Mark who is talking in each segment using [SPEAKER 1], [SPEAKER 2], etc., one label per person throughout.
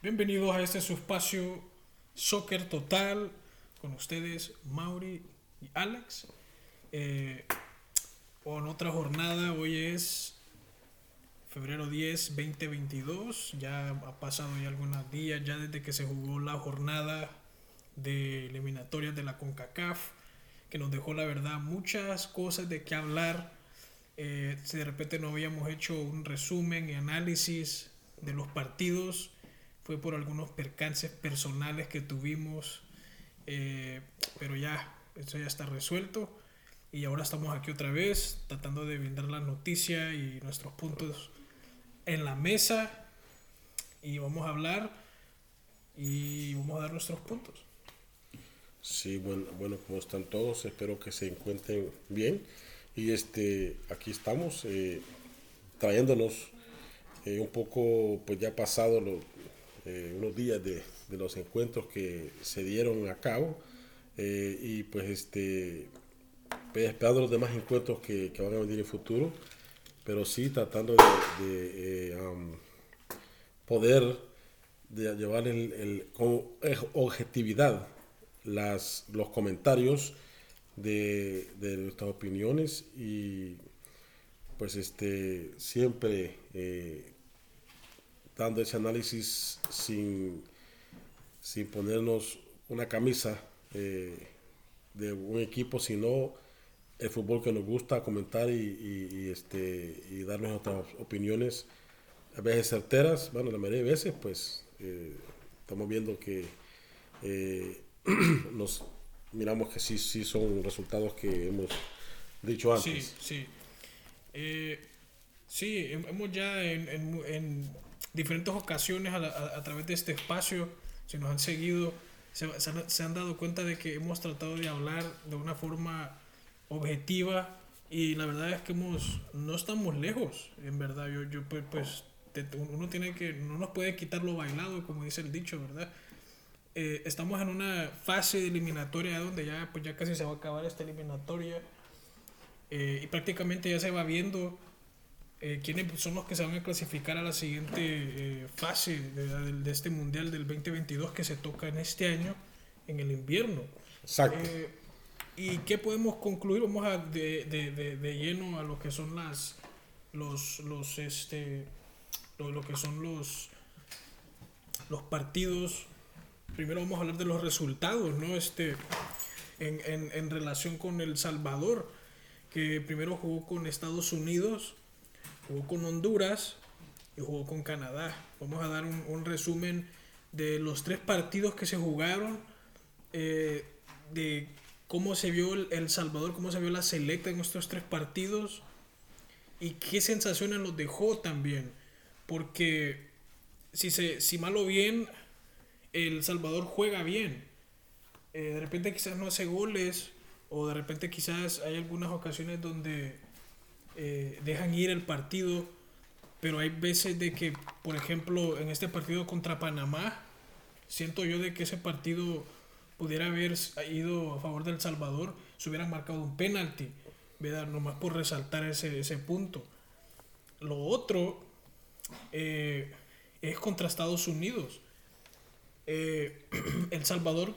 [SPEAKER 1] Bienvenidos a este su espacio Soccer Total con ustedes Mauri y Alex. Eh, con otra jornada, hoy es febrero 10, 2022. Ya ha pasado ya algunos días ya desde que se jugó la jornada de eliminatorias de la CONCACAF, que nos dejó la verdad muchas cosas de qué hablar. Eh, si de repente no habíamos hecho un resumen y análisis de los partidos, fue por algunos percances personales que tuvimos, eh, pero ya, eso ya está resuelto. Y ahora estamos aquí otra vez tratando de brindar la noticia y nuestros puntos en la mesa. Y vamos a hablar y vamos a dar nuestros puntos.
[SPEAKER 2] Sí, bueno, bueno, como están todos, espero que se encuentren bien. Y este, aquí estamos eh, trayéndonos eh, un poco, pues ya pasado lo, eh, unos días de, los encuentros que se dieron a cabo eh, y pues este pues, esperando los demás encuentros que, van a venir en futuro pero sí tratando de, eh, poder de llevar el, con objetividad las, los comentarios de, de nuestras opiniones y pues este siempre eh, dando ese análisis sin, sin ponernos una camisa eh, de un equipo, sino el fútbol que nos gusta comentar y, y, y, este, y darnos otras opiniones, a veces certeras, bueno, la mayoría de veces, pues eh, estamos viendo que eh, nos miramos que sí, sí son resultados que hemos dicho antes.
[SPEAKER 1] Sí, sí. Eh, sí, hemos ya en, en, en diferentes ocasiones a, a, a, través de este espacio, si nos han seguido, se, se, han, se, han, dado cuenta de que hemos tratado de hablar de una forma objetiva y la verdad es que hemos, no estamos lejos, en verdad. Yo, yo pues, pues te, uno tiene que, no nos puede quitar lo bailado, como dice el dicho, ¿verdad? Eh, estamos en una fase de eliminatoria donde ya, pues ya casi se va a acabar esta eliminatoria eh, y prácticamente ya se va viendo eh, quiénes son los que se van a clasificar a la siguiente eh, fase de, de, de, este Mundial del 2022 que se toca en este año, en el invierno.
[SPEAKER 2] Exacto.
[SPEAKER 1] Eh, ¿Y qué podemos concluir? Vamos a de, de, lleno a lo que son las los los este lo, lo, que son los los partidos. Primero vamos a hablar de los resultados, ¿no? Este en, en, en relación con El Salvador, que primero jugó con Estados Unidos jugó con Honduras y jugó con Canadá. Vamos a dar un, resumen de los tres partidos que se jugaron, eh, de cómo se vio el, Salvador, cómo se vio la selecta en estos tres partidos y qué sensaciones nos dejó también. Porque si, se, si mal o bien, El Salvador juega bien. Eh, de repente quizás no hace goles o de repente quizás hay algunas ocasiones donde eh, dejan ir el partido, pero hay veces de que, por ejemplo, en este partido contra Panamá, siento yo de que ese partido pudiera haber ido a favor del Salvador, se hubieran marcado un penalti, ¿verdad? Nomás por resaltar ese, ese punto. Lo otro eh, es contra Estados Unidos. Eh, el Salvador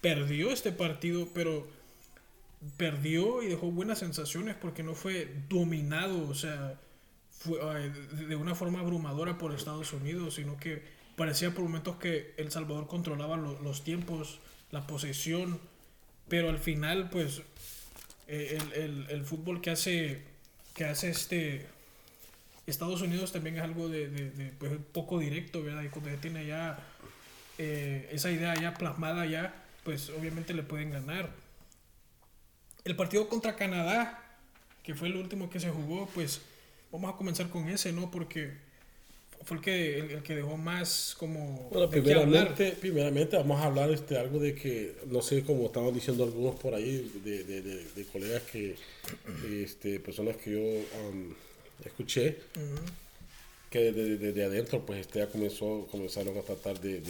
[SPEAKER 1] perdió este partido, pero perdió y dejó buenas sensaciones porque no fue dominado, o sea, fue, de una forma abrumadora por Estados Unidos, sino que parecía por momentos que El Salvador controlaba lo, los tiempos, la posesión, pero al final, pues, eh, el, el, el, fútbol que hace, que hace este Estados Unidos también es algo de, de, de pues, poco directo, ¿verdad? Y cuando ya tiene ya eh, esa idea ya plasmada ya, pues obviamente le pueden ganar el partido contra Canadá, que fue el último que se jugó, pues vamos a comenzar con ese, ¿no? Porque fue el que, el, el que dejó más como...
[SPEAKER 2] Bueno, primeramente, primeramente vamos a hablar este, algo de que, no sé, como estaban diciendo algunos por ahí, de, de, de, de colegas que, este, personas que yo um, escuché, uh -huh. que desde de, de, adentro, pues este, ya comenzó, comenzaron a tratar de,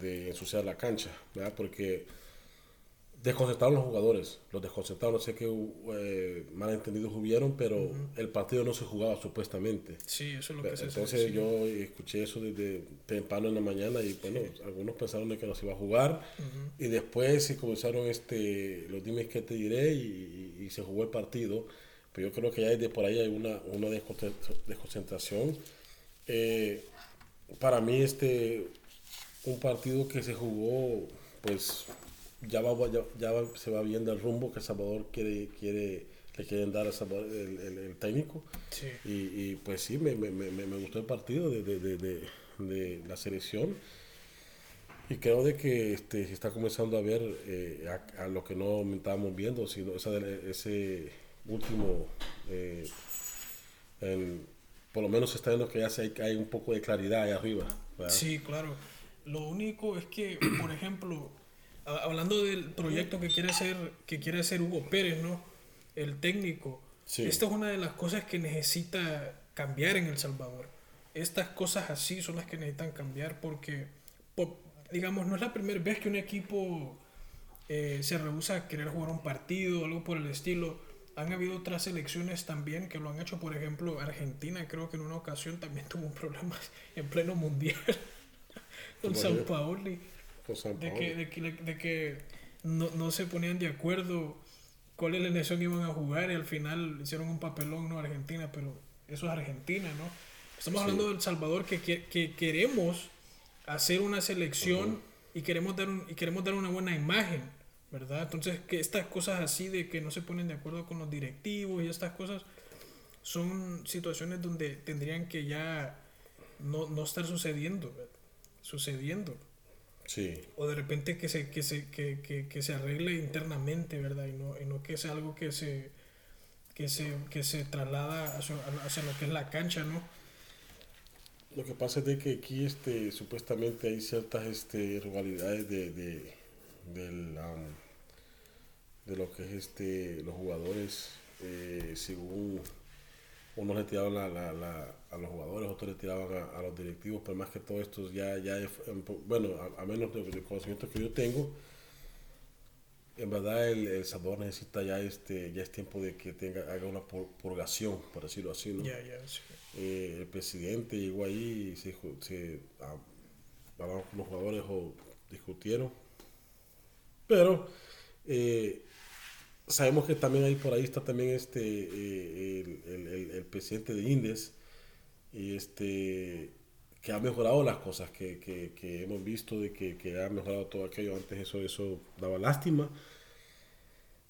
[SPEAKER 2] de ensuciar la cancha, ¿verdad? Porque desconcentraron los jugadores, los desconcentraron, no sé qué eh, malentendidos hubieron, pero el partido no se jugaba supuestamente.
[SPEAKER 1] Sí, eso es lo que se
[SPEAKER 2] Entonces yo escuché eso desde temprano en la mañana y bueno, algunos pensaron de que no se iba a jugar y después se comenzaron este, los dimes que te diré y, se jugó el partido, pero yo creo que ya desde por ahí hay una, una desconcentración. Eh, para mí este, un partido que se jugó pues ya, va, ya, se va viendo el rumbo que Salvador quiere, quiere, le quieren dar a Salvador, el, el, técnico. Y, y, pues sí, me, me, me, me, gustó el partido de, de, de, de, la selección. Y creo de que este, se está comenzando a ver eh, a, lo que no estábamos viendo, sino esa, ese último, eh, por lo menos se está viendo que ya hay, hay un poco de claridad ahí arriba.
[SPEAKER 1] Sí, claro. Lo único es que, por ejemplo, hablando del proyecto que quiere hacer, que quiere hacer Hugo Pérez, ¿no? El técnico. Esta es una de las cosas que necesita cambiar en El Salvador. Estas cosas así son las que necesitan cambiar porque, digamos, no es la primera vez que un equipo eh, se rehúsa a querer jugar un partido o algo por el estilo. Han habido otras selecciones también que lo han hecho, por ejemplo, Argentina creo que en una ocasión también tuvo un problema en pleno mundial con Sao Paulo de que, de que, de que no, no, se ponían de acuerdo cuál es la elección iban a jugar y al final hicieron un papelón, ¿no? Argentina, pero eso es Argentina, ¿no? Estamos hablando de El Salvador que, que, que, queremos hacer una selección y, queremos dar un, y queremos dar una buena imagen, ¿verdad? Entonces, que estas cosas así de que no se ponen de acuerdo con los directivos y estas cosas son situaciones donde tendrían que ya no, no estar sucediendo, sucediendo. O de repente que se, que se, que, que, que se arregle internamente, ¿verdad? Y no, y no que sea algo que se, que se, que se traslada hacia, hacia, lo que es la cancha, ¿no?
[SPEAKER 2] Lo que pasa es de que aquí este, supuestamente hay ciertas este, rivalidades de, de, de lo que es este, los jugadores, eh, según unos le tiraban la, la, a los jugadores, otros le tiraban a, los directivos, pero más que todo esto ya, ya es, bueno, a, menos del conocimiento que yo tengo, en verdad el, el Salvador necesita ya este ya es tiempo de que tenga haga una purgación, por decirlo así, ¿no? Eh, el presidente llegó ahí y se, se hablaron con los jugadores o discutieron, pero eh, sabemos que también ahí por ahí está también este eh, el, el, presidente de Indes este que ha mejorado las cosas que, que, que hemos visto de que, que, ha mejorado todo aquello. Antes eso eso daba lástima.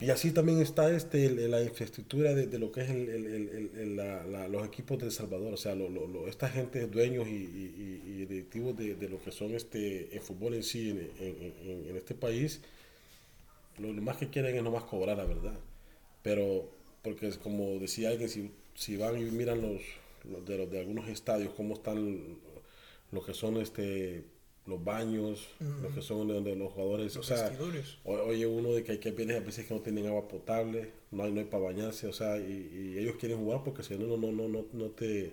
[SPEAKER 2] Y así también está este la infraestructura de, de, lo que es el, la, los equipos de El Salvador. O sea lo, lo, esta gente dueños y, y, y directivos de, de, lo que son este el fútbol en sí en, en, en este país lo, más que quieren es nomás cobrar, la verdad. Pero, porque es como decía alguien, si, si van y miran los, los de, los de algunos estadios, cómo están lo que son este los baños, lo que son donde los jugadores, o sea, oye uno de que hay que a veces que no tienen agua potable, no hay, no hay para bañarse, o sea, y, ellos quieren jugar porque si no, no, no, no, no te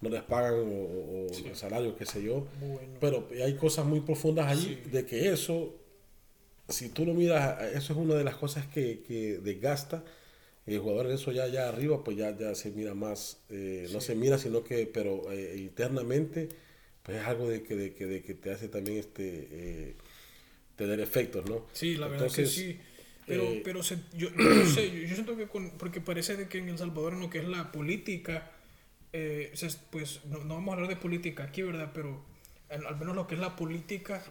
[SPEAKER 2] no les pagan o, el salario, qué sé yo. Pero hay cosas muy profundas allí de que eso si tú lo miras, eso es una de las cosas que, que desgasta. El jugador en eso ya, ya arriba, pues ya, ya se mira más, eh, no se mira, sino que, pero eh, internamente, pues es algo de que, de que, de que te hace también este, eh, tener efectos, ¿no?
[SPEAKER 1] Sí, la verdad que sí. Pero, pero yo, no sé, yo, siento que con, porque parece de que en El Salvador en lo que es la política, pues no, no, vamos a hablar de política aquí, ¿verdad? Pero al menos lo que es la política,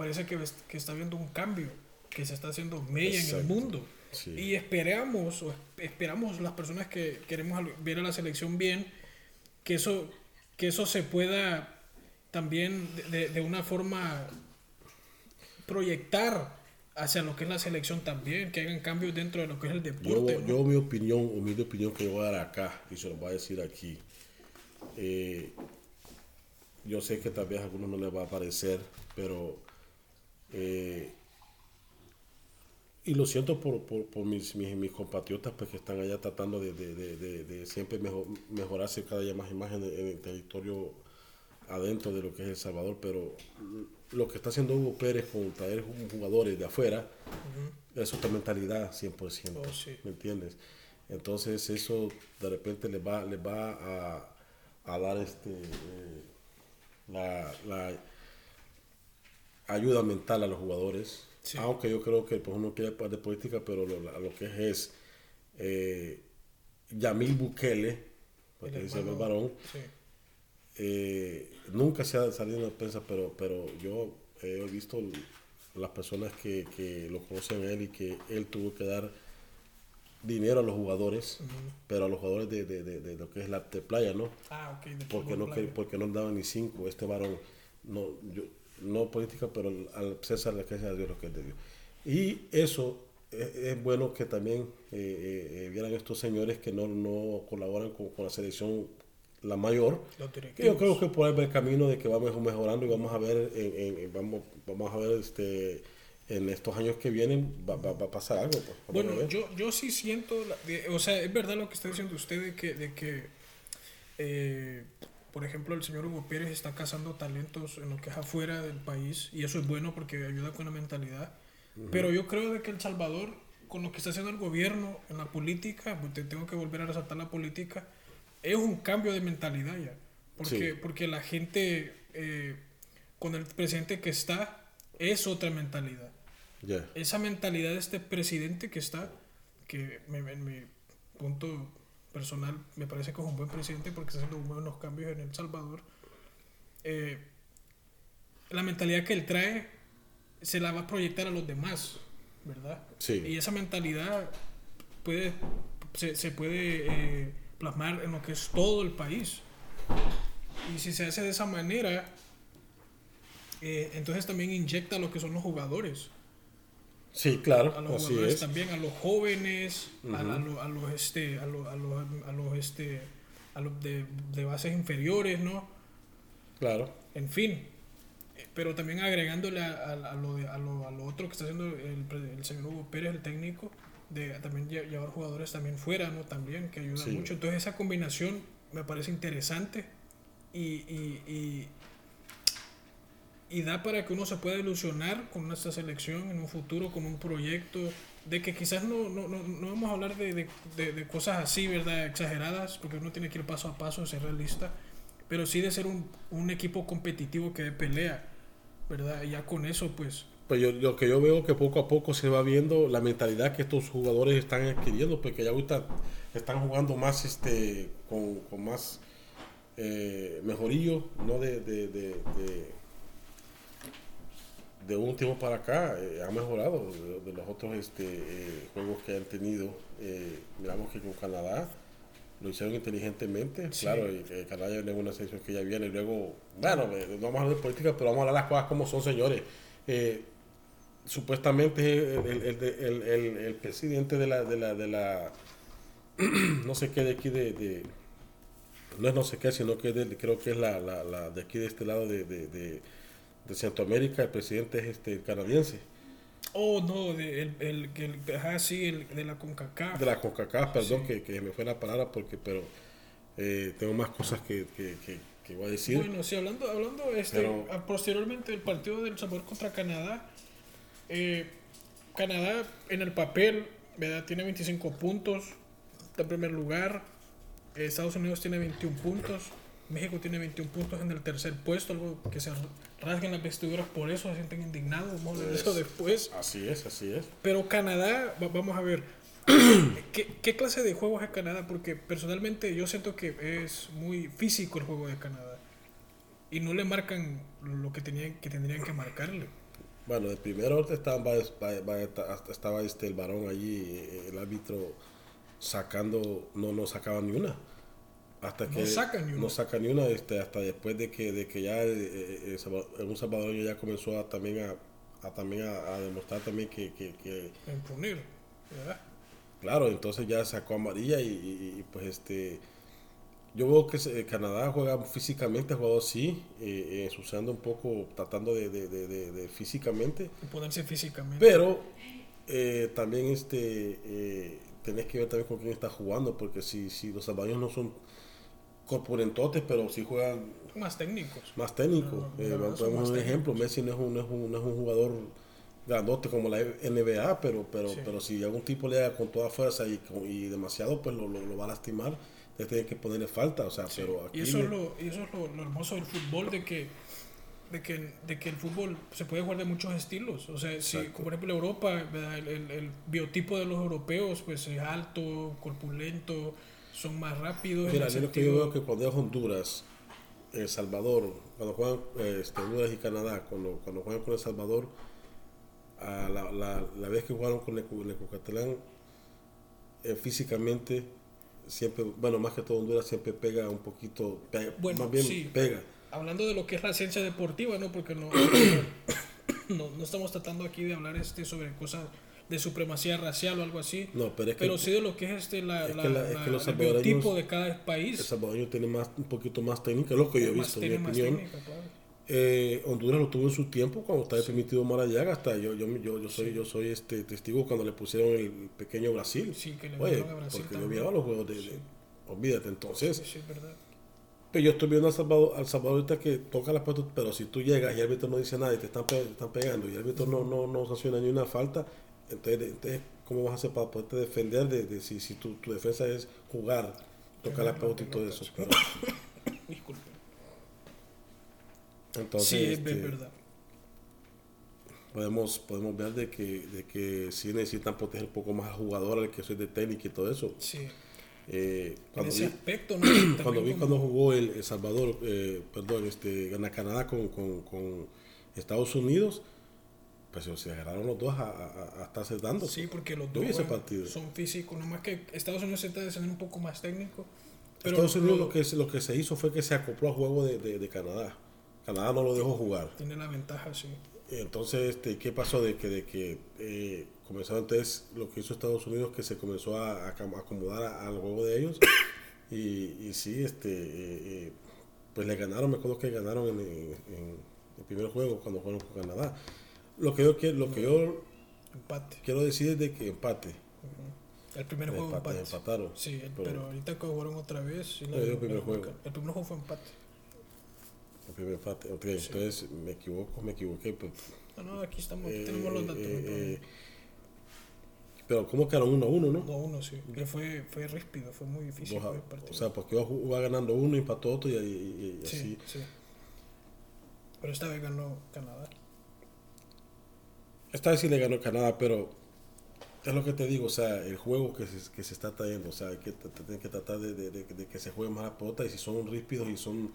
[SPEAKER 1] parece que, que está habiendo un cambio, que se está haciendo mella en el mundo. Y esperamos, o esperamos las personas que queremos ver a la selección bien, que eso, que eso se pueda también de, de una forma proyectar hacia lo que es la selección también, que hagan cambios dentro de lo que es el deporte.
[SPEAKER 2] Yo, mi opinión, humilde opinión que yo voy a dar acá, y se lo voy a decir aquí, eh, yo sé que tal vez a algunos no les va a parecer, pero eh, y lo siento por, por, por mis, mis, mis, compatriotas pues, que están allá tratando de, de, de, de siempre mejor, mejorarse cada día más imagen en el territorio adentro de lo que es El Salvador, pero lo que está haciendo Hugo Pérez con traer jugadores de afuera, es otra mentalidad 100%,
[SPEAKER 1] Oh, sí.
[SPEAKER 2] ¿me entiendes? Entonces eso de repente les va, les va a, a dar este, eh, la, la ayuda mental a los jugadores.
[SPEAKER 1] Sí.
[SPEAKER 2] Aunque yo creo que pues, uno quiere de política, pero lo, lo que es es eh, Yamil Bukele, porque
[SPEAKER 1] El
[SPEAKER 2] dice el varón,
[SPEAKER 1] Sí.
[SPEAKER 2] eh, nunca se ha salido en la prensa, pero, pero yo he visto las personas que, que lo conocen a él y que él tuvo que dar dinero a los jugadores, pero a los jugadores de, de- de- de lo que es la de playa, ¿no?
[SPEAKER 1] Ah,
[SPEAKER 2] Porque no,
[SPEAKER 1] playa.
[SPEAKER 2] porque no daban ni cinco, este varón, no, yo, no política, pero al César le queda a Dios lo que es de Dios. Y eso es, es bueno que también eh, eh, eh, vieran estos señores que no, no colaboran con, con la selección, la mayor, yo creo que va el camino de que vamos mejorando y vamos a ver, en, en- vamos, vamos a ver este, en estos años que vienen va, va- va a pasar algo. pues,
[SPEAKER 1] Bueno, yo, yo sí siento, la- de- o sea, es verdad lo que está diciendo usted de que, de que eh, por ejemplo, el señor Hugo Pérez está cazando talentos en lo que es afuera del país y eso es bueno porque ayuda con la mentalidad. Pero yo creo de que El Salvador, con lo que está haciendo el gobierno en la política, pues te tengo que volver a resaltar la política, es un cambio de mentalidad ya. Porque,
[SPEAKER 2] Sí.
[SPEAKER 1] porque la gente, eh, con el presidente que está, es otra mentalidad
[SPEAKER 2] Ya.
[SPEAKER 1] esa mentalidad de este presidente que está, que me- en mi punto personal me parece que es un buen presidente porque está haciendo buenos cambios en El Salvador, eh, la mentalidad que él trae se la va a proyectar a los demás, ¿verdad?
[SPEAKER 2] Sí.
[SPEAKER 1] Y esa mentalidad puede, se, se puede eh, plasmar en lo que es todo el país. Y si se hace de esa manera, eh, entonces también inyecta lo que son los jugadores
[SPEAKER 2] Sí, claro,
[SPEAKER 1] a los
[SPEAKER 2] así
[SPEAKER 1] jugadores
[SPEAKER 2] es.
[SPEAKER 1] también, a los jóvenes, a, a los, a los, este, a los, a los, a los, este, a los de, de bases inferiores, ¿no?
[SPEAKER 2] Claro.
[SPEAKER 1] En fin, Eh, pero también agregándole a, a- a lo, de- a, lo, a lo otro que está haciendo el, el señor Hugo Pérez, el técnico, de también lle- llevar jugadores también fuera, ¿no? También, que ayuda
[SPEAKER 2] Sí.
[SPEAKER 1] mucho. Entonces esa combinación me parece interesante y, y, y, y da para que uno se pueda ilusionar con nuestra selección en un futuro, con un proyecto, de que quizás no, no, no, no vamos a hablar de, de, de- de cosas así, ¿verdad? Exageradas, porque uno tiene que ir paso a paso, ser realista, pero sí de ser un, un equipo competitivo que de pelea, ¿verdad? Y ya con eso, pues,
[SPEAKER 2] Pues yo, lo que yo veo que poco a poco se va viendo la mentalidad que estos jugadores están adquiriendo, porque ya ahorita están jugando más este con, con más eh, mejorillo, no de, de, de, un tiempo para acá, eh, ha mejorado de, de los otros este, eh, juegos que han tenido. Eh, miramos que con Canadá lo hicieron inteligentemente,
[SPEAKER 1] Sí.
[SPEAKER 2] claro, y Canadá ya una selección que ya viene, y luego, bueno, no vamos a hablar de política, pero vamos a hablar las cosas como son, señores. Supuestamente el, el, el, presidente de la, de la, de la no sé qué de aquí de, de- no es no sé qué, sino que de- creo que es la, la, la de aquí de este lado de, de, de, Centroamérica, el presidente es este canadiense,
[SPEAKER 1] oh no, de, el, el, el, ajá, sí, el de la CONCACAF.
[SPEAKER 2] de la CONCACAF, perdón
[SPEAKER 1] Sí.
[SPEAKER 2] que, que me fue la palabra porque, pero eh, tengo más cosas que, que, que, que voy a decir.
[SPEAKER 1] Bueno, sí, hablando, hablando este,
[SPEAKER 2] Pero-
[SPEAKER 1] posteriormente del partido del Salvador contra Canadá, eh, Canadá en el papel, ¿verdad? Tiene 25 puntos, está en primer lugar, Estados Unidos tiene 21 puntos, México tiene 21 puntos en el tercer puesto, algo que se rasguen las vestiduras por eso, se sienten indignados, vamos a de eso después.
[SPEAKER 2] Así es, así es.
[SPEAKER 1] Pero Canadá, va- vamos a ver, ¿qué, qué clase de juego es Canadá? Porque personalmente yo siento que es muy físico el juego de Canadá. Y no le marcan lo que, tenían, que tendrían que marcarle.
[SPEAKER 2] Bueno, de primero estaba, va- va- hasta estaba este, el varón allí, eh, el árbitro sacando, no, no sacaba ni una. Hasta
[SPEAKER 1] No
[SPEAKER 2] que
[SPEAKER 1] saca ni una.
[SPEAKER 2] no saca ni una, este, hasta después de que, de que ya eh, eh, Salva- un salvadoreño ya comenzó a, también a, a también a, a demostrar también que, que, que,
[SPEAKER 1] ¿verdad?
[SPEAKER 2] claro, entonces ya sacó amarilla y, y- y, pues este yo veo que Canadá juega físicamente, ha jugado sí, eh, eh, ensuciando un poco, tratando de, de- de- de- de físicamente,
[SPEAKER 1] ponerse físicamente.
[SPEAKER 2] pero eh, también este tenés que ver también con quién está jugando, porque si, si los salvadoreños no son corpurentotes, pero sí juegan
[SPEAKER 1] Más técnicos.
[SPEAKER 2] más técnicos.
[SPEAKER 1] No, no,
[SPEAKER 2] Eh,
[SPEAKER 1] no,
[SPEAKER 2] ponemos
[SPEAKER 1] más
[SPEAKER 2] un
[SPEAKER 1] técnicos.
[SPEAKER 2] ejemplo, Messi no es un, no es un, no es un jugador grandote como la NBA, pero, pero,
[SPEAKER 1] Sí.
[SPEAKER 2] pero si algún tipo le da con toda fuerza y, con- y demasiado, pues lo, lo, lo va a lastimar. Entonces tiene que ponerle falta, o sea, pero aquí
[SPEAKER 1] Y eso es, lo, y eso es lo, lo hermoso del fútbol, de que, de, que, de que el fútbol se puede jugar de muchos estilos. O sea, si, como por ejemplo Europa, el, el- el biotipo de los europeos pues es alto, corpulento, son más rápidos. en
[SPEAKER 2] Mira, yo lo que yo
[SPEAKER 1] sentido-
[SPEAKER 2] veo que cuando es Honduras, El Salvador, cuando juegan este, Honduras y Canadá, cuando, cuando juegan con El Salvador, a la, la, la vez que jugaron con el, el Cucatlán, eh, físicamente, siempre, bueno, más que todo Honduras siempre pega un poquito, pega-
[SPEAKER 1] Bueno,
[SPEAKER 2] más bien
[SPEAKER 1] sí.
[SPEAKER 2] pega.
[SPEAKER 1] Hablando de lo que es la ciencia deportiva, ¿no? Porque no, no, no estamos tratando aquí de hablar este sobre cosas de supremacía racial o algo así.
[SPEAKER 2] No, pero es que
[SPEAKER 1] Pero sí de lo que es este la,
[SPEAKER 2] es
[SPEAKER 1] la-
[SPEAKER 2] que la- es
[SPEAKER 1] la-
[SPEAKER 2] que los
[SPEAKER 1] el biotipo de cada
[SPEAKER 2] El
[SPEAKER 1] país.
[SPEAKER 2] salvadoreño tiene más, un poquito más técnica, es lo que yo he visto, en mi opinión.
[SPEAKER 1] técnica, claro.
[SPEAKER 2] Eh, Honduras lo tuvo en su tiempo cuando estaba permitido Maradiaga hasta yo yo yo, yo soy yo soy este testigo cuando le pusieron el pequeño Brasil
[SPEAKER 1] Sí, que le
[SPEAKER 2] Oye,
[SPEAKER 1] a Brasil
[SPEAKER 2] porque yo
[SPEAKER 1] también.
[SPEAKER 2] miraba los juegos de, olvídate entonces
[SPEAKER 1] Sí, sí, es verdad.
[SPEAKER 2] pero yo estoy viendo al Salvador al Salvador ahorita que toca la pelota pero si tú llegas y el árbitro no dice nada y te están, te están pegando y el árbitro no no no sanciona ni una falta entonces, entonces cómo vas a hacer para poderte defender de, de si, si tu, tu defensa es jugar tocar la pelota y todo eso pero
[SPEAKER 1] Disculpe.
[SPEAKER 2] entonces
[SPEAKER 1] sí, es
[SPEAKER 2] este,
[SPEAKER 1] verdad.
[SPEAKER 2] podemos podemos ver de que de que sí necesitan proteger un poco más al jugador al que soy de técnica y todo eso
[SPEAKER 1] Sí.
[SPEAKER 2] Eh,
[SPEAKER 1] En
[SPEAKER 2] cuando
[SPEAKER 1] ese
[SPEAKER 2] vi,
[SPEAKER 1] aspecto, ¿no?
[SPEAKER 2] Cuando vi
[SPEAKER 1] como-
[SPEAKER 2] cuando jugó el, El Salvador eh, perdón este gana Canadá con, con, con Estados Unidos pues se agarraron los dos a, a, a estarse dando
[SPEAKER 1] Sí, porque los dos
[SPEAKER 2] ese partido.
[SPEAKER 1] son físicos, nomás que Estados Unidos se está descendiendo un poco más técnico. Pero
[SPEAKER 2] Estados Unidos lo que, se- lo que se hizo fue que se acopló al juego de, de, de Canadá Canadá no lo dejó jugar
[SPEAKER 1] tiene la ventaja, sí.
[SPEAKER 2] Entonces, este, ¿qué pasó? De que, de que eh, comenzaron entonces lo que hizo Estados Unidos, que se comenzó a, a acom- acomodar al juego de ellos. Y, y sí, este, eh, eh, pues le ganaron, me acuerdo que ganaron en, en- en el primer juego cuando jugaron con Canadá. Lo que yo, quiero- lo que yo
[SPEAKER 1] Empate.
[SPEAKER 2] quiero decir es de que empate.
[SPEAKER 1] El primer juego
[SPEAKER 2] empate,
[SPEAKER 1] empate.
[SPEAKER 2] empataron.
[SPEAKER 1] Sí, el-
[SPEAKER 2] Pero-
[SPEAKER 1] pero, ahorita que jugaron otra vez. sí,
[SPEAKER 2] No, el primer juego.
[SPEAKER 1] El primer juego fue empate.
[SPEAKER 2] El primer empate. Ok, entonces me equivoco, me equivoqué. pues,
[SPEAKER 1] No, no, aquí estamos,
[SPEAKER 2] eh,
[SPEAKER 1] tenemos los datos.
[SPEAKER 2] eh, eh, pero ¿cómo quedaron uno a uno, no?
[SPEAKER 1] 2-1, sí. Que fue, fue ríspido, fue muy difícil
[SPEAKER 2] a-
[SPEAKER 1] el partido.
[SPEAKER 2] o sea, porque iba, iba ganando uno, empató otro y, y- y
[SPEAKER 1] sí,
[SPEAKER 2] así.
[SPEAKER 1] sí. Pero esta vez ganó Canadá.
[SPEAKER 2] Esta vez sí le ganó Canadá, pero es lo que te digo, o sea, el juego que se, que se está trayendo, o sea, hay que, tienen que tratar de, de- de- de que se juegue más la pelota y si son rípidos y son,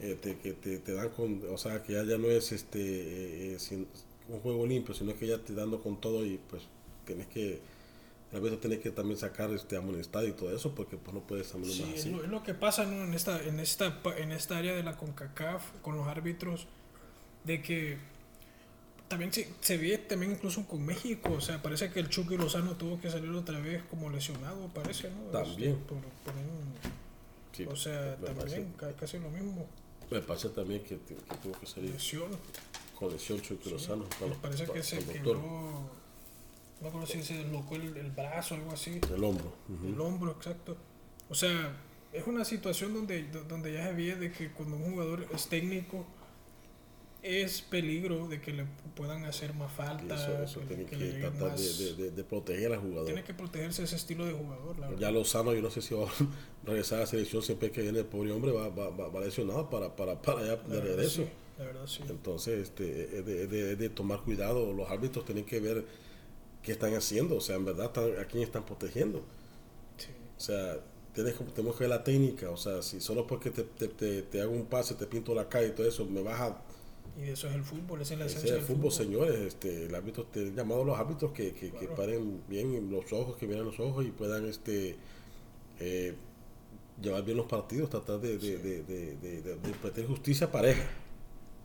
[SPEAKER 2] eh, te, que te, te dan con, o sea, que ya, ya no es este eh, eh, sin- un juego limpio, sino que ya te dando con todo y pues tienes que, a veces tienes que también sacar este amonestado y todo eso, porque pues no puedes también
[SPEAKER 1] Sí,
[SPEAKER 2] más así.
[SPEAKER 1] lo, es lo que pasa ¿no? en, esta, en, esta, en esta área de la CONCACAF con los árbitros, de que también se, se ve también incluso con México, o sea, parece que el Chucky Lozano tuvo que salir otra vez como lesionado, parece, ¿no?
[SPEAKER 2] También.
[SPEAKER 1] Este, por- por un-
[SPEAKER 2] Sí,
[SPEAKER 1] o sea, también casi lo mismo,
[SPEAKER 2] me parece también que, que tuvo que salir
[SPEAKER 1] lesión.
[SPEAKER 2] con lesión Chucky Lozano.
[SPEAKER 1] Me
[SPEAKER 2] cuando-
[SPEAKER 1] parece que
[SPEAKER 2] cuando-
[SPEAKER 1] se quebró, no acuerdo si se deslocó el, el brazo o algo así.
[SPEAKER 2] El hombro. ujú.
[SPEAKER 1] El hombro, exacto. O sea, es una situación donde, donde ya se ve de que cuando un jugador es técnico, es peligro de que le puedan hacer más falta.
[SPEAKER 2] eso, eso
[SPEAKER 1] que-
[SPEAKER 2] tiene
[SPEAKER 1] que
[SPEAKER 2] tratar de,
[SPEAKER 1] más-
[SPEAKER 2] de- de- de proteger al jugador.
[SPEAKER 1] Tiene que protegerse ese estilo de jugador, la
[SPEAKER 2] Ya. Lozano, yo no sé si va a regresar a la selección siempre que viene el pobre hombre, va, va, va, va lesionado para, para, para allá de regreso.
[SPEAKER 1] sí, la verdad, sí.
[SPEAKER 2] Entonces, este, es de, de- de tomar cuidado. Los árbitros tienen que ver qué están haciendo, o sea, en verdad, están- a quién están protegiendo.
[SPEAKER 1] Sí.
[SPEAKER 2] O sea, tienes, que- tenemos que ver la técnica, o sea, si solo porque te, te, te, te hago un pase, te pinto la calle y todo eso, me vas a
[SPEAKER 1] Y eso es el fútbol, esa es la
[SPEAKER 2] Ese
[SPEAKER 1] esencia
[SPEAKER 2] es el
[SPEAKER 1] del
[SPEAKER 2] fútbol, señores. Este, el árbitro, te han llamado a los árbitros que, que, que
[SPEAKER 1] Claro.
[SPEAKER 2] paren bien los ojos, que miren los ojos y puedan este eh, llevar bien los partidos, tratar de, de, de, de, de- justicia pareja.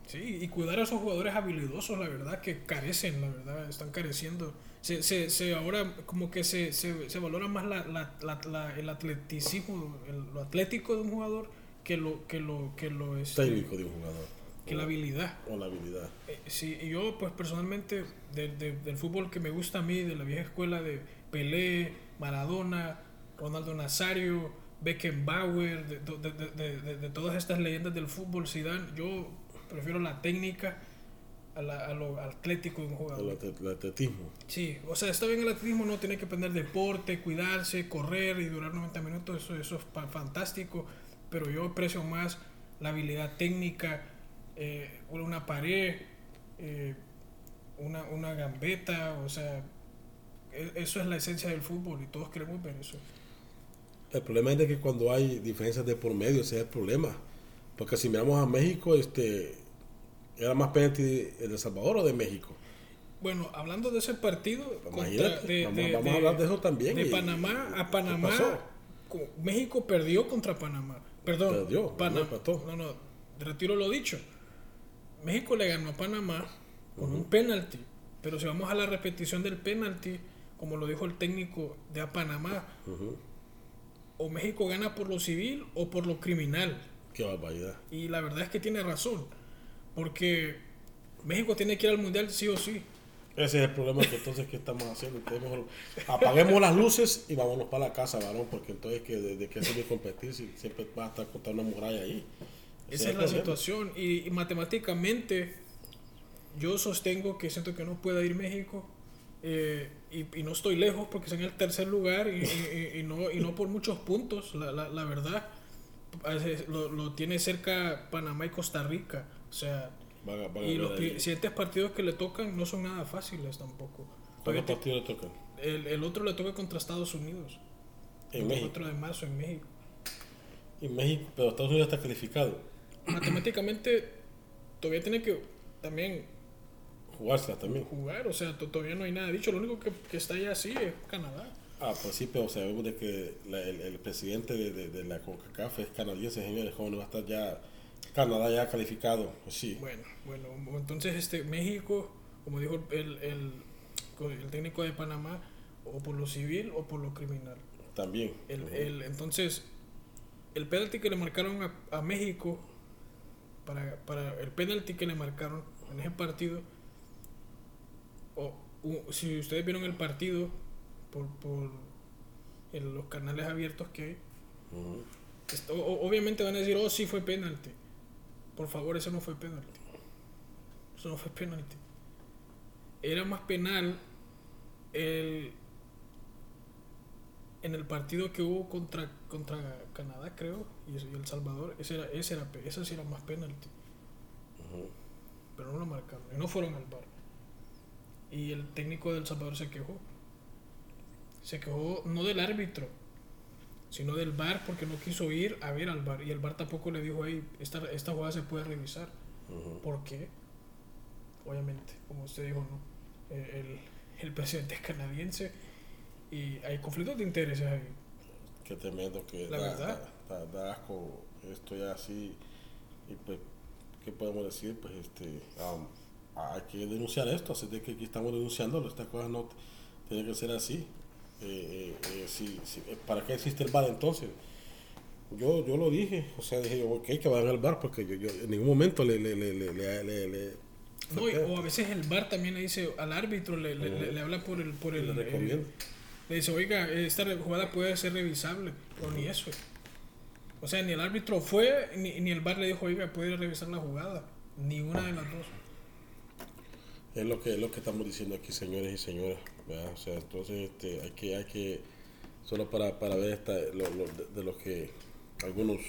[SPEAKER 1] Sí, y cuidar a esos jugadores habilidosos, la verdad, que carecen, la verdad, están careciendo. Se, se, se ahora como que se, se, se valora más la, la, la- la- el atleticismo, el- lo atlético de un jugador que lo que lo que lo este,
[SPEAKER 2] Técnico de un jugador.
[SPEAKER 1] Que la habilidad.
[SPEAKER 2] O la habilidad.
[SPEAKER 1] Eh, sí, y yo pues personalmente de- de- del fútbol que me gusta a mí, de la vieja escuela de Pelé, Maradona, Ronaldo Nazario, Beckenbauer, de, de- de- de- de- de todas estas leyendas del fútbol, Zidane, yo prefiero la técnica a, la- a lo atlético de un jugador.
[SPEAKER 2] El, atle- el atletismo.
[SPEAKER 1] Sí, o sea, está bien el atletismo, no tiene que aprender deporte, cuidarse, correr y durar 90 minutos, eso, eso es fantástico, pero yo aprecio más la habilidad técnica, eh, una pared, eh, una, una gambeta, o sea, e- eso es la esencia del fútbol y todos queremos ver eso.
[SPEAKER 2] El problema es de que cuando hay diferencias de por medio, ese es el problema. Porque si miramos a México, este era más penalti el de Salvador o de México.
[SPEAKER 1] Bueno, hablando de ese partido, contra- de,
[SPEAKER 2] vamos,
[SPEAKER 1] de-
[SPEAKER 2] vamos
[SPEAKER 1] de-
[SPEAKER 2] a hablar de eso también.
[SPEAKER 1] de
[SPEAKER 2] y-
[SPEAKER 1] Panamá a
[SPEAKER 2] ¿qué
[SPEAKER 1] Panamá, México perdió contra Panamá. Perdón,
[SPEAKER 2] Perdió,
[SPEAKER 1] Pana-
[SPEAKER 2] no empató.
[SPEAKER 1] no, no, retiro lo dicho. México le ganó a Panamá con un penalti, pero si vamos a la repetición del penalti, como lo dijo el técnico de a Panamá, o México gana por lo civil o por lo criminal.
[SPEAKER 2] Qué barbaridad.
[SPEAKER 1] Y la verdad es que tiene razón, porque México tiene que ir al mundial sí o sí.
[SPEAKER 2] Ese es el problema que entonces, ¿qué estamos haciendo? Mejor apaguemos las luces y vámonos para la casa, varón, porque entonces, que ¿de, de qué sirve competir si siempre va a estar contra una muralla ahí?
[SPEAKER 1] Esa es la situación. Y, y matemáticamente, yo sostengo que siento que no pueda ir México. eh, y, y no estoy lejos porque está en el tercer lugar y, no, por muchos puntos, la, la, la verdad. Lo, lo tiene cerca Panamá y Costa Rica. O sea, y los siguientes partidos que le tocan no son nada fáciles tampoco.
[SPEAKER 2] ¿Cuántos partidos le tocan?
[SPEAKER 1] el, el otro le toca contra Estados Unidos.
[SPEAKER 2] En
[SPEAKER 1] el
[SPEAKER 2] México.
[SPEAKER 1] 4 de marzo en México.
[SPEAKER 2] En México, pero Estados Unidos está calificado.
[SPEAKER 1] Matemáticamente todavía tiene que también
[SPEAKER 2] Jugársela también.
[SPEAKER 1] jugar, o sea, to- todavía no hay nada dicho, lo único que, que está ahí así es Canadá.
[SPEAKER 2] Ah, pues sí, pero sabemos de que la- el, el presidente de, de- de la CONCACAF es canadiense, señores, ¿cómo no va a estar ya Canadá ya calificado? Pues sí,
[SPEAKER 1] Bueno, bueno, entonces este México, como dijo el, el, el técnico de Panamá, o por lo civil o por lo criminal.
[SPEAKER 2] también.
[SPEAKER 1] El,
[SPEAKER 2] Ujú.
[SPEAKER 1] el- entonces, el penalti que le marcaron a, a México, para, para el penalti que le marcaron en ese partido, o, u- si ustedes vieron el partido por, por los canales abiertos que hay, esto- o- obviamente van a decir, oh, sí fue penalti. Por favor, eso no fue penalti. Eso no fue penalti. Era más penal el en el partido que hubo contra contra Canadá, creo, y, y El Salvador, ese era ese era ese sí era más penalti, pero no lo marcaron y no fueron al bar. Y el técnico del Salvador se quejó. Se quejó no del árbitro, sino del bar porque no quiso ir a ver al bar y el bar tampoco le dijo ahí esta esta jugada se puede revisar.
[SPEAKER 2] Ujú.
[SPEAKER 1] ¿Por qué? Obviamente, como usted dijo, ¿no? Eh, El, el presidente es canadiense y hay conflictos de intereses ahí.
[SPEAKER 2] Qué tremendo que
[SPEAKER 1] La
[SPEAKER 2] da,
[SPEAKER 1] verdad.
[SPEAKER 2] Da, da- da asco esto ya así. Y pues, ¿qué podemos decir? Pues este, hay que denunciar esto, así de que aquí estamos denunciándolo, estas cosas no tienen que ser así. Eh, eh, eh, eh, ¿Para qué existe el bar entonces? Yo, yo lo dije, o sea, dije, ok, que vayan al bar, porque yo, yo en ningún momento le... le, le, le, le, le- le-
[SPEAKER 1] No, o a veces el bar también le dice al árbitro, le, le, le- le habla por el... Por el,
[SPEAKER 2] le
[SPEAKER 1] el-
[SPEAKER 2] recomiendo.
[SPEAKER 1] Le dice, oiga, esta jugada puede ser revisable, pero ni eso. O sea, ni el árbitro fue, ni, ni el bar le dijo, oiga, puede revisar la jugada. Ni una de las dos.
[SPEAKER 2] Es lo que es lo que estamos diciendo aquí, señores y señoras. ¿verdad? O sea, entonces este, hay que hay que solo para, para ver esta, lo, lo- de, los que algunos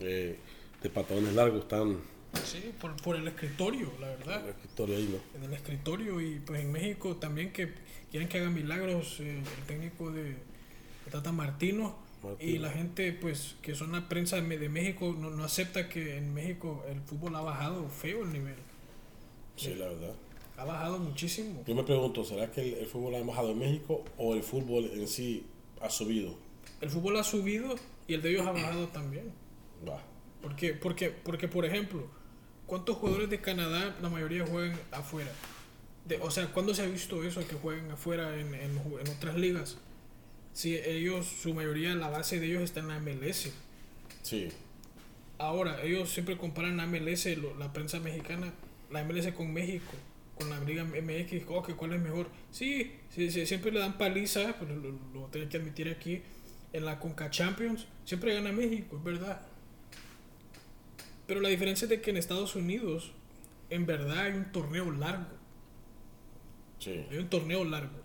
[SPEAKER 2] eh, de pantalones largos están
[SPEAKER 1] Sí, por, por el escritorio, la verdad.
[SPEAKER 2] en el escritorio ahí, ¿no?
[SPEAKER 1] en el escritorio y pues en México también que quieren que hagan milagros eh, el técnico de, Tata Martino,
[SPEAKER 2] Martino.
[SPEAKER 1] y la gente pues que son la prensa de, de México no, no acepta que en México el fútbol ha bajado feo el nivel
[SPEAKER 2] Sí, la verdad.
[SPEAKER 1] ha bajado muchísimo
[SPEAKER 2] Yo me pregunto, ¿será que el, el fútbol ha bajado en México o el fútbol en sí ha subido?
[SPEAKER 1] el fútbol ha subido y el de ellos ha bajado también
[SPEAKER 2] Va.
[SPEAKER 1] Porque porque porque por ejemplo cuántos jugadores de Canadá la mayoría juegan afuera De- o sea ¿cuándo se ha visto eso que jueguen afuera en, en, otras ligas si ellos su mayoría la base de ellos está en la MLS
[SPEAKER 2] Sí,
[SPEAKER 1] Ahora, ellos siempre comparan la MLS, lo- la prensa mexicana, la MLS con México, con la Liga MX, oh, que cuál es mejor. Sí, sí, sí, siempre le dan paliza, pero lo, lo tengo que admitir aquí, en la Conca Champions, siempre gana México, es verdad. Pero la diferencia es de que en Estados Unidos en verdad hay un torneo largo.
[SPEAKER 2] Sí.
[SPEAKER 1] Hay un torneo largo.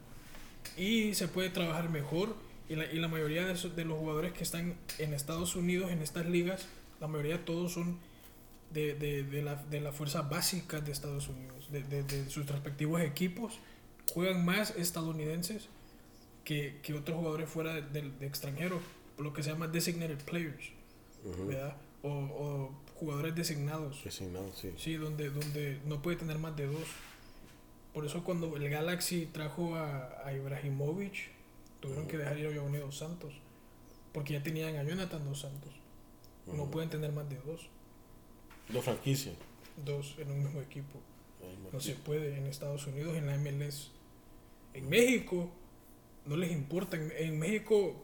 [SPEAKER 1] Y se puede trabajar mejor. Y la, y la mayoría de, esos- de los jugadores que están en Estados Unidos, en estas ligas, la mayoría todos son de, de, de la, de la fuerza básica de Estados Unidos, de, de- de sus respectivos equipos. Juegan más estadounidenses que, que otros jugadores fuera de, de- de extranjeros, lo que se llama designated players,
[SPEAKER 2] Ujú.
[SPEAKER 1] ¿verdad? O, o jugadores designados.
[SPEAKER 2] Designado, sí.
[SPEAKER 1] Sí, donde, donde no puede tener más de dos. Por eso cuando el Galaxy trajo a, a Ibrahimovic, tuvieron que dejar ir a Giovanni Dos Santos. Porque ya tenían a Jonathan Dos Santos. No pueden tener más de dos.
[SPEAKER 2] Dos franquicias.
[SPEAKER 1] Dos en un mismo equipo. No se puede en Estados Unidos, en la MLS. En México no les importa. En, en México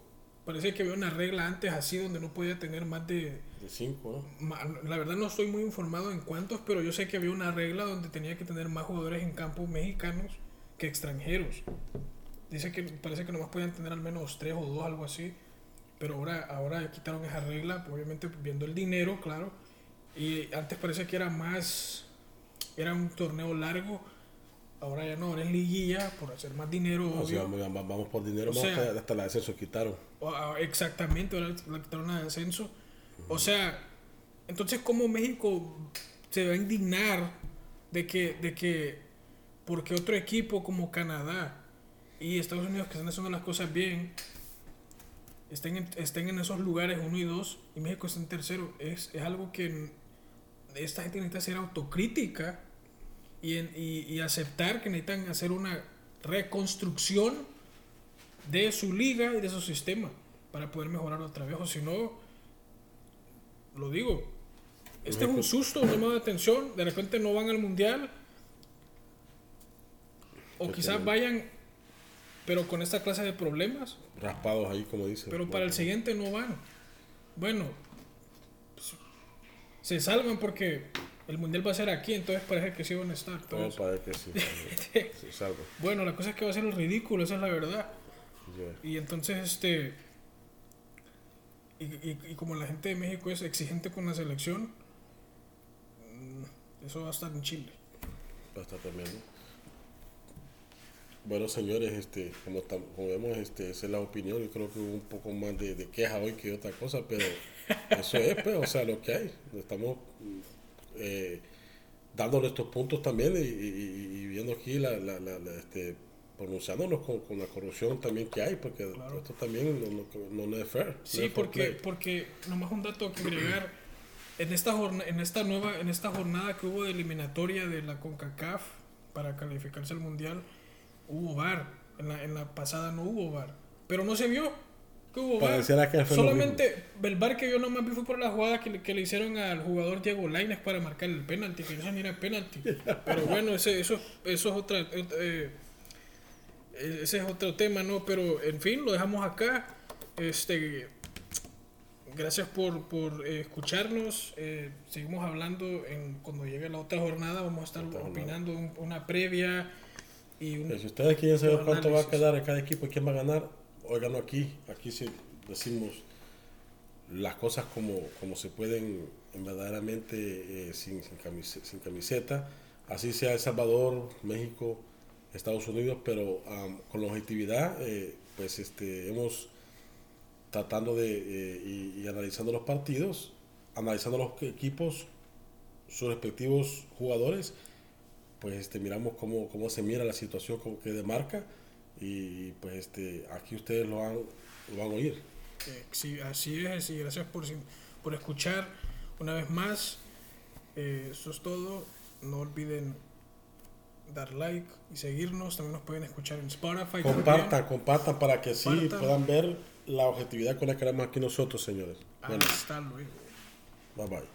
[SPEAKER 1] parece que había una regla antes así donde no podía tener más de...
[SPEAKER 2] De cinco, ¿no?
[SPEAKER 1] La verdad no estoy muy informado en cuántos, pero yo sé que había una regla donde tenía que tener más jugadores en campo mexicanos que extranjeros. Dice que parece que nomás podían tener al menos tres o dos, algo así. Pero ahora, ahora quitaron esa regla, obviamente viendo el dinero, claro. Y antes parece que era más, era un torneo largo. Ahora ya no, ahora es liguilla por hacer más dinero,
[SPEAKER 2] vamos, vamos por dinero,
[SPEAKER 1] O
[SPEAKER 2] vamos
[SPEAKER 1] sea-
[SPEAKER 2] hasta, hasta la descenso quitaron.
[SPEAKER 1] O- ah, exactamente, ahora le quitaron la descenso. O sea, entonces cómo México se va a indignar de que, de que porque otro equipo como Canadá y Estados Unidos que están haciendo las cosas bien estén en, estén en esos lugares uno y dos y México está en tercero. Es, es algo que esta gente necesita hacer autocrítica y, en- y, y aceptar que necesitan hacer una reconstrucción de su liga y de su sistema para poder mejorar otra vez. O si no, lo digo, este es un susto, un llamado de atención. De repente no van al mundial. O quizás vayan, pero con esta clase de problemas.
[SPEAKER 2] Raspados ahí, como dicen.
[SPEAKER 1] Pero para el siguiente no van. Bueno, pues, se salvan porque el mundial va a ser aquí, entonces parece que sí van a estar.
[SPEAKER 2] Todo para que sí. Se salva.
[SPEAKER 1] bueno, la cosa es que va a ser el ridículo, esa es la verdad. Y entonces, este. Y, y- y como la gente de México es exigente con la selección, mm, eso va a estar en Chile.
[SPEAKER 2] Va a estar también, ¿no? Bueno, señores, este, como, tam- como vemos, este, esa es la opinión. Yo creo que hubo un poco más de, de queja hoy que otra cosa, pero eso es, pues, o sea, lo que hay. Estamos eh, dando nuestros puntos también y, y- y viendo aquí, la, la, la- la, este, pronunciándonos con, con la corrupción también que hay, porque
[SPEAKER 1] Claro.
[SPEAKER 2] esto también no, no, no es fair. no
[SPEAKER 1] Sí,
[SPEAKER 2] es
[SPEAKER 1] porque, porque nomás un dato que agregar. En esta, en, esta nueva, en esta jornada que hubo de eliminatoria de la CONCACAF para calificarse al Mundial, hubo VAR. En la, en la pasada no hubo VAR. Pero no se vio hubo.
[SPEAKER 2] Pareciera que fue
[SPEAKER 1] Solamente el VAR que yo nomás vi fue por la jugada que, le- que le hicieron al jugador Diego Lainez para marcar el penalti, que ni era penalti. Pero bueno, ese, eso, eso es otra... eh, ese es otro tema, ¿no? Pero en fin, lo dejamos acá. Este, gracias por, por eh, escucharnos. Eh, seguimos hablando en, cuando llegue la otra jornada. Vamos a estar
[SPEAKER 2] Otra
[SPEAKER 1] opinando un- una previa y un,
[SPEAKER 2] Eh, Si ustedes quieren saber cuánto va a
[SPEAKER 1] análisis.
[SPEAKER 2] quedar a cada equipo y quién va a ganar, óiganlo aquí. Aquí sí decimos las cosas como, como se pueden en verdaderamente eh, sin, sin, camise- sin camiseta. Así sea El Salvador, México, Estados Unidos, pero con la objetividad, eh, pues este, hemos tratando de eh, y, analizando los partidos, analizando los equipos, sus respectivos jugadores, pues este, miramos cómo, cómo se mira la situación como que demarca y pues este, aquí ustedes lo van, lo van a oír.
[SPEAKER 1] Sí, así es, y gracias por, por escuchar una vez más. Eh, eso es todo. No olviden dar like y seguirnos. También nos pueden escuchar en Spotify. también.
[SPEAKER 2] Compartan, compartan para que sí
[SPEAKER 1] Compartan.
[SPEAKER 2] puedan ver la objetividad con la que haremos aquí nosotros, señores. Bueno,
[SPEAKER 1] Hasta luego.
[SPEAKER 2] bye bye.